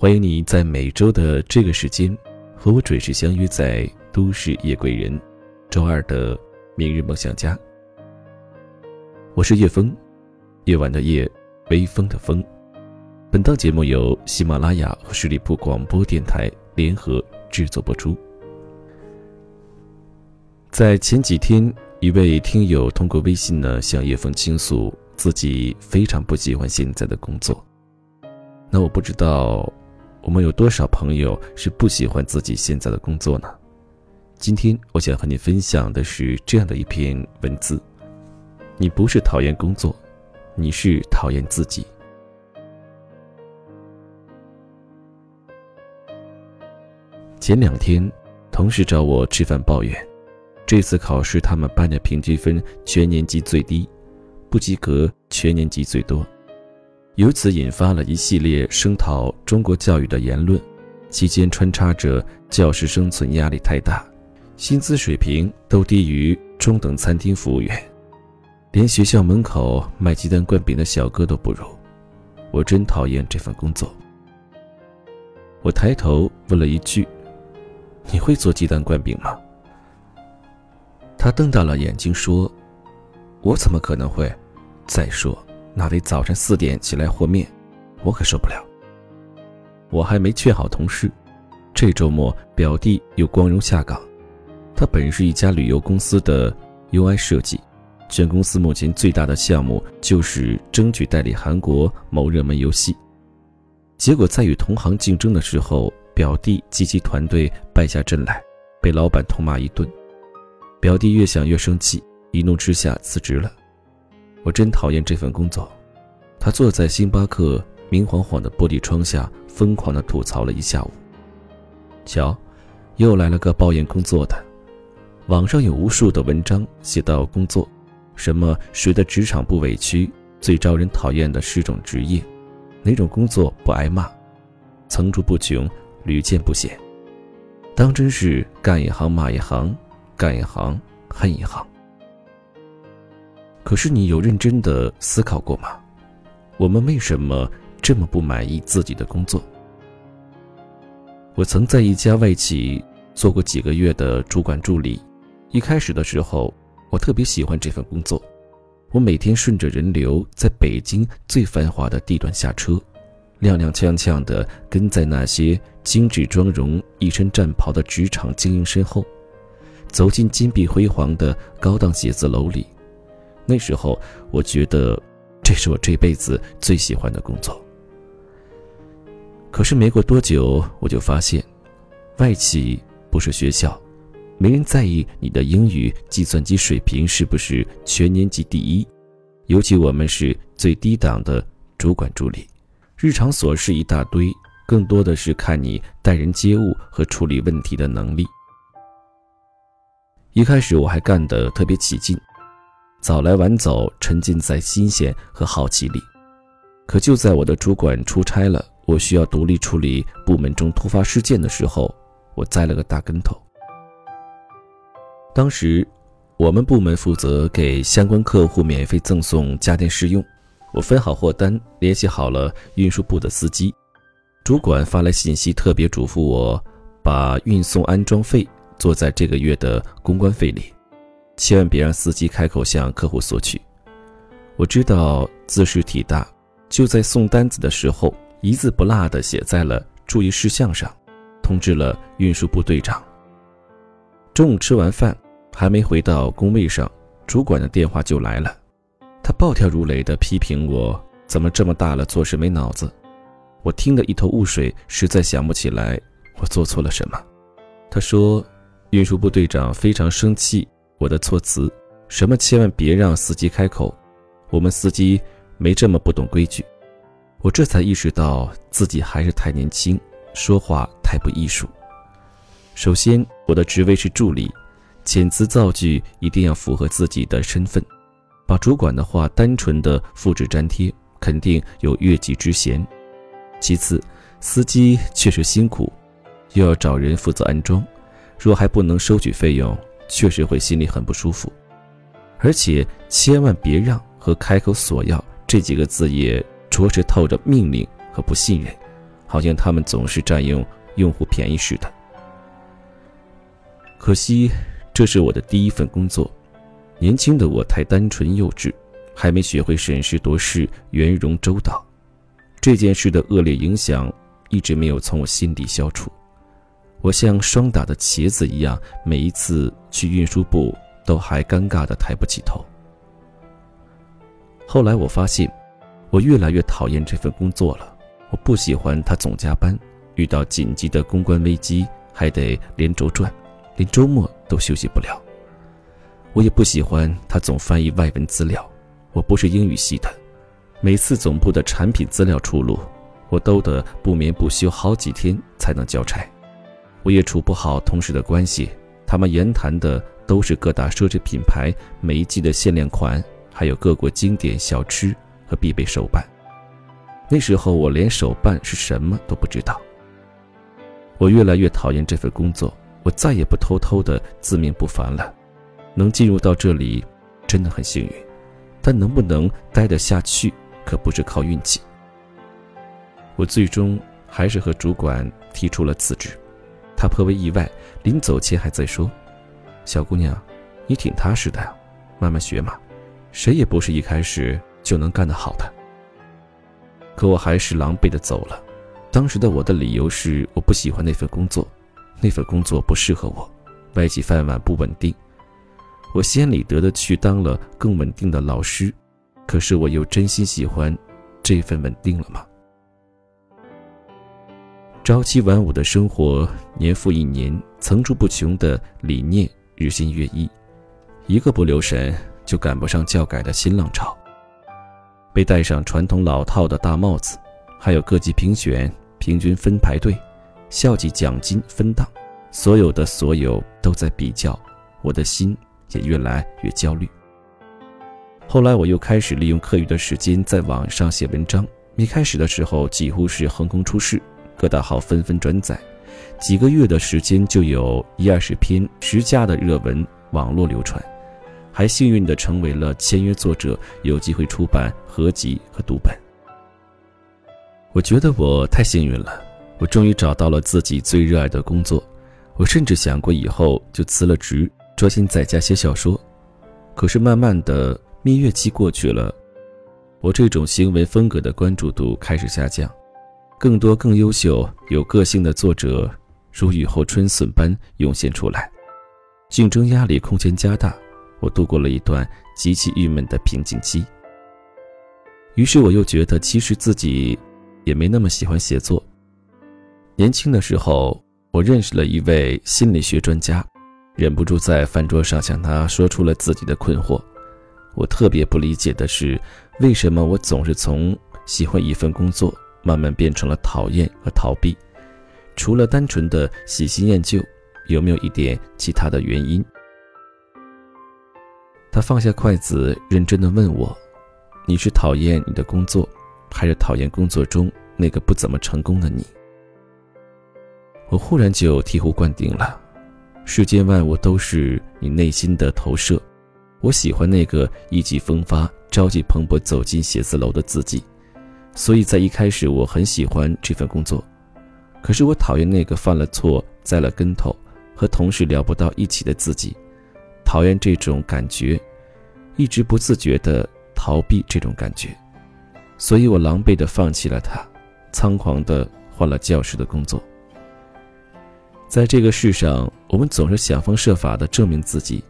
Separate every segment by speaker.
Speaker 1: 欢迎你在每周的这个时间和我准时相约在《都市夜归人》周二的明日梦想家。我是叶枫，夜晚的夜，微风的风。本档节目由喜马拉雅和十里铺广播电台联合制作播出。在前几天，一位听友通过微信呢向叶枫倾诉自己非常不喜欢现在的工作。那我不知道。我们有多少朋友是不喜欢自己现在的工作呢？今天我想和你分享的是这样的一篇文字：你不是讨厌工作，你是讨厌自己。前两天，同事找我吃饭抱怨，这次考试他们班的平均分全年级最低，不及格全年级最多。由此引发了一系列声讨中国教育的言论，期间穿插着教师生存压力太大，薪资水平都低于中等餐厅服务员，连学校门口卖鸡蛋灌饼的小哥都不如。我真讨厌这份工作。我抬头问了一句：“你会做鸡蛋灌饼吗？”他瞪大了眼睛说：“我怎么可能会？再说。”那得早晨四点起来和面，我可受不了。我还没劝好同事，这周末表弟又光荣下岗。他本是一家旅游公司的 UI 设计，全公司目前最大的项目就是争取代理韩国某热门游戏。结果在与同行竞争的时候，表弟及其团队败下阵来，被老板痛骂一顿。表弟越想越生气，一怒之下辞职了。我真讨厌这份工作。他坐在星巴克明晃晃的玻璃窗下，疯狂地吐槽了一下午。瞧，又来了个抱怨工作的。网上有无数的文章写到工作，什么谁的职场不委屈，最招人讨厌的是种职业，哪种工作不挨骂，层出不穷，屡见不鲜。当真是干一行骂一行，干一行恨一行。可是你有认真的思考过吗？我们为什么这么不满意自己的工作？我曾在一家外企做过几个月的主管助理，一开始的时候，我特别喜欢这份工作。我每天顺着人流，在北京最繁华的地段下车，踉踉跄跄的跟在那些精致妆容、一身战袍的职场精英身后，走进金碧辉煌的高档写字楼里。那时候，我觉得这是我这辈子最喜欢的工作。可是没过多久，我就发现，外企不是学校，没人在意你的英语、计算机水平是不是全年级第一。尤其我们是最低档的主管助理，日常琐事一大堆，更多的是看你待人接物和处理问题的能力。一开始我还干得特别起劲。早来晚走，沉浸在新鲜和好奇里。可就在我的主管出差了，我需要独立处理部门中突发事件的时候，我栽了个大跟头。当时，我们部门负责给相关客户免费赠送家电试用，我分好货单，联系好了运输部的司机。主管发来信息，特别嘱咐我把运送安装费做在这个月的公关费里。千万别让司机开口向客户索取。我知道字是体大，就在送单子的时候，一字不落地写在了注意事项上，通知了运输部队长。中午吃完饭，还没回到工位上，主管的电话就来了。他暴跳如雷地批评我怎么这么大了做事没脑子。我听得一头雾水，实在想不起来我做错了什么。他说，运输部队长非常生气。我的措辞，什么千万别让司机开口，我们司机没这么不懂规矩。我这才意识到自己还是太年轻，说话太不艺术。首先，我的职位是助理，遣词造句一定要符合自己的身份，把主管的话单纯的复制粘贴，肯定有越级之嫌。其次，司机确实辛苦，又要找人负责安装，若还不能收取费用。确实会心里很不舒服，而且千万别让和开口索要这几个字也着实透着命令和不信任，好像他们总是占用用户便宜似的。可惜，这是我的第一份工作，年轻的我太单纯幼稚，还没学会审时度势、圆融周到。这件事的恶劣影响一直没有从我心底消除。我像霜打的茄子一样，每一次去运输部都还尴尬的抬不起头。后来我发现，我越来越讨厌这份工作了。我不喜欢他总加班，遇到紧急的公关危机还得连轴转，连周末都休息不了。我也不喜欢他总翻译外文资料。我不是英语系的，每次总部的产品资料出炉，我都得不眠不休好几天才能交差。我也处不好同事的关系，他们言谈的都是各大奢侈品牌每一季的限量款，还有各国经典小吃和必备手办。那时候我连手办是什么都不知道。我越来越讨厌这份工作，我再也不偷偷的自命不凡了。能进入到这里，真的很幸运，但能不能待得下去，可不是靠运气。我最终还是和主管提出了辞职。他颇为意外，临走前还在说：“小姑娘，你挺踏实的呀，慢慢学嘛，谁也不是一开始就能干得好的。”可我还是狼狈的走了。当时的我的理由是我不喜欢那份工作，那份工作不适合我，外企饭碗不稳定。我心安理得的去当了更稳定的老师，可是我又真心喜欢这份稳定了吗？朝七晚五的生活，年复一年，层出不穷的理念日新月异，一个不留神就赶不上教改的新浪潮。被戴上传统老套的大帽子，还有各级评选平均分排队，校级奖金分档，所有的所有都在比较，我的心也越来越焦虑。后来我又开始利用课余的时间在网上写文章，一开始的时候几乎是横空出世。各大号纷纷转载，几个月的时间就有一二十篇十佳的热文网络流传，还幸运的成为了签约作者，有机会出版合集和读本。我觉得我太幸运了，我终于找到了自己最热爱的工作。我甚至想过以后就辞了职，专心在家写小说。可是慢慢的蜜月期过去了，我这种行为风格的关注度开始下降。更多更优秀、有个性的作者如雨后春笋般涌现出来，竞争压力空前加大。我度过了一段极其郁闷的瓶颈期。于是我又觉得，其实自己也没那么喜欢写作。年轻的时候，我认识了一位心理学专家，忍不住在饭桌上向他说出了自己的困惑。我特别不理解的是，为什么我总是从喜欢一份工作。慢慢变成了讨厌和逃避，除了单纯的喜新厌旧，有没有一点其他的原因？他放下筷子，认真的问我：“你是讨厌你的工作，还是讨厌工作中那个不怎么成功的你？”我忽然就醍醐灌顶了：世间万物都是你内心的投射。我喜欢那个意气风发、朝气蓬勃走进写字楼的自己。所以在一开始，我很喜欢这份工作，可是我讨厌那个犯了错、栽了跟头、和同事聊不到一起的自己，讨厌这种感觉，一直不自觉地逃避这种感觉，所以我狼狈地放弃了他，仓皇地换了教师的工作。在这个世上，我们总是想方设法地证明自己，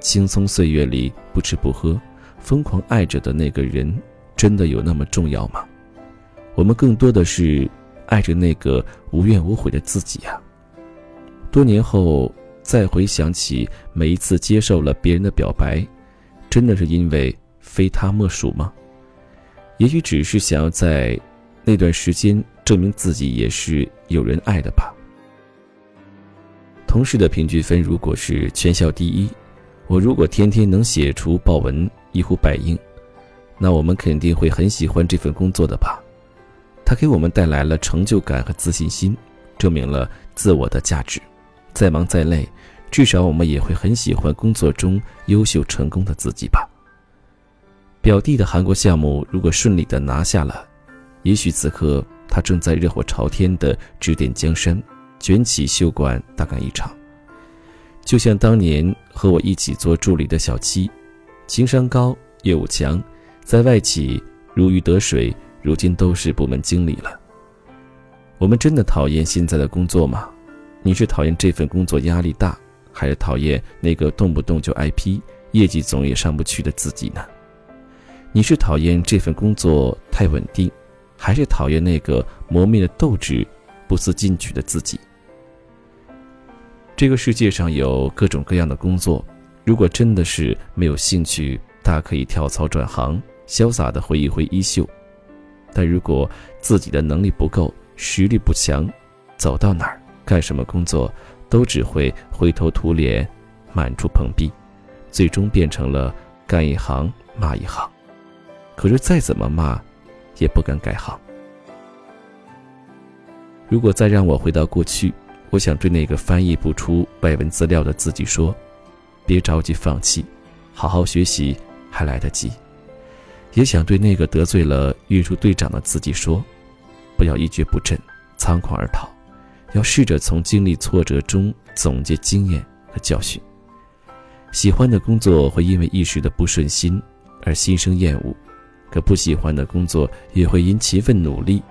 Speaker 1: 轻松岁月里不吃不喝、疯狂爱着的那个人，真的有那么重要吗？我们更多的是爱着那个无怨无悔的自己呀。多年后再回想起每一次接受了别人的表白，真的是因为非他莫属吗？也许只是想要在那段时间证明自己也是有人爱的吧。同事的平均分如果是全校第一，我如果天天能写出报文一呼百应，那我们肯定会很喜欢这份工作的吧。它给我们带来了成就感和自信心，证明了自我的价值。再忙再累，至少我们也会很喜欢工作中优秀成功的自己吧。表弟的韩国项目如果顺利的拿下了，也许此刻他正在热火朝天的指点江山，卷起袖管大干一场。就像当年和我一起做助理的小七，情商高，业务强，在外企如鱼得水，如今都是部门经理了。我们真的讨厌现在的工作吗？你是讨厌这份工作压力大，还是讨厌那个动不动就挨批、业绩总也上不去的自己呢？你是讨厌这份工作太稳定，还是讨厌那个磨灭了斗志、不思进取的自己？这个世界上有各种各样的工作，如果真的是没有兴趣，大可以跳槽转行，潇洒的挥一挥衣袖；但如果自己的能力不够，实力不强，走到哪儿干什么工作，都只会灰头土脸，满处碰壁，最终变成了干一行骂一行。可是再怎么骂，也不敢改行。如果再让我回到过去。我想对那个翻译不出外文资料的自己说：“别着急放弃，好好学习还来得及。”也想对那个得罪了运输队长的自己说：“不要一蹶不振，仓皇而逃，要试着从经历挫折中总结经验和教训。喜欢的工作会因为一时的不顺心而心生厌恶，可不喜欢的工作也会因勤奋努力、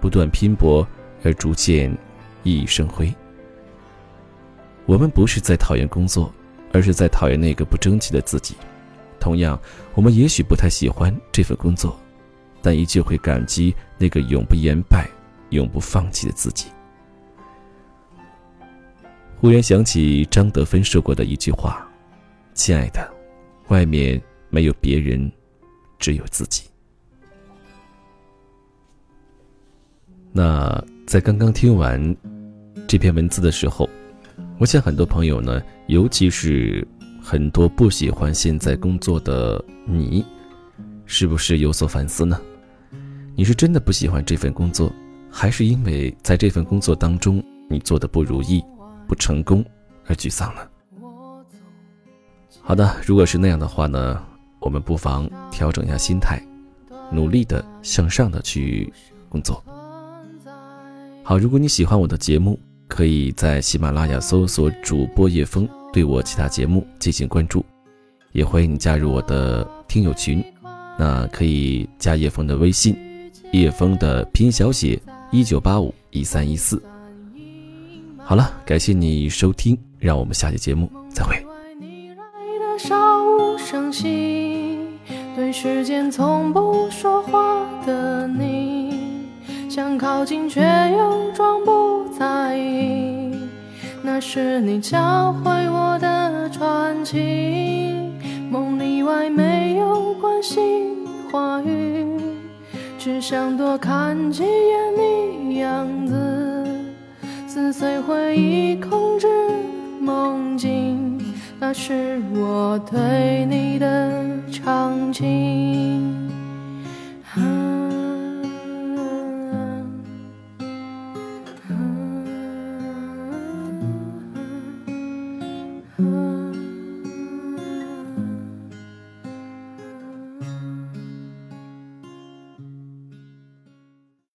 Speaker 1: 不断拼搏而逐渐……”熠熠生辉。我们不是在讨厌工作，而是在讨厌那个不争气的自己。同样，我们也许不太喜欢这份工作，但依旧会感激那个永不言败、永不放弃的自己。忽然想起张德芬说过的一句话：“亲爱的，外面没有别人，只有自己。”那在刚刚听完。这篇文字的时候，我想很多朋友呢，尤其是很多不喜欢现在工作的你，是不是有所反思呢？你是真的不喜欢这份工作，还是因为在这份工作当中你做的不如意、不成功而沮丧呢？好的，如果是那样的话呢，我们不妨调整一下心态，努力的向上的去工作。好，如果你喜欢我的节目。可以在喜马拉雅搜索主播叶枫，对我其他节目进行关注，也欢迎你加入我的听友群。那可以加叶枫的微信，叶枫的拼音小写一九八五一三一四。好了，感谢你收听，让我们下期节目再会。对时间从不说话的你，想靠近却又装不。在意，那是你教会我的传奇。梦里外没有关心话语，只想多看几眼你样子，撕碎回忆，控制梦境。那是我对你的长情。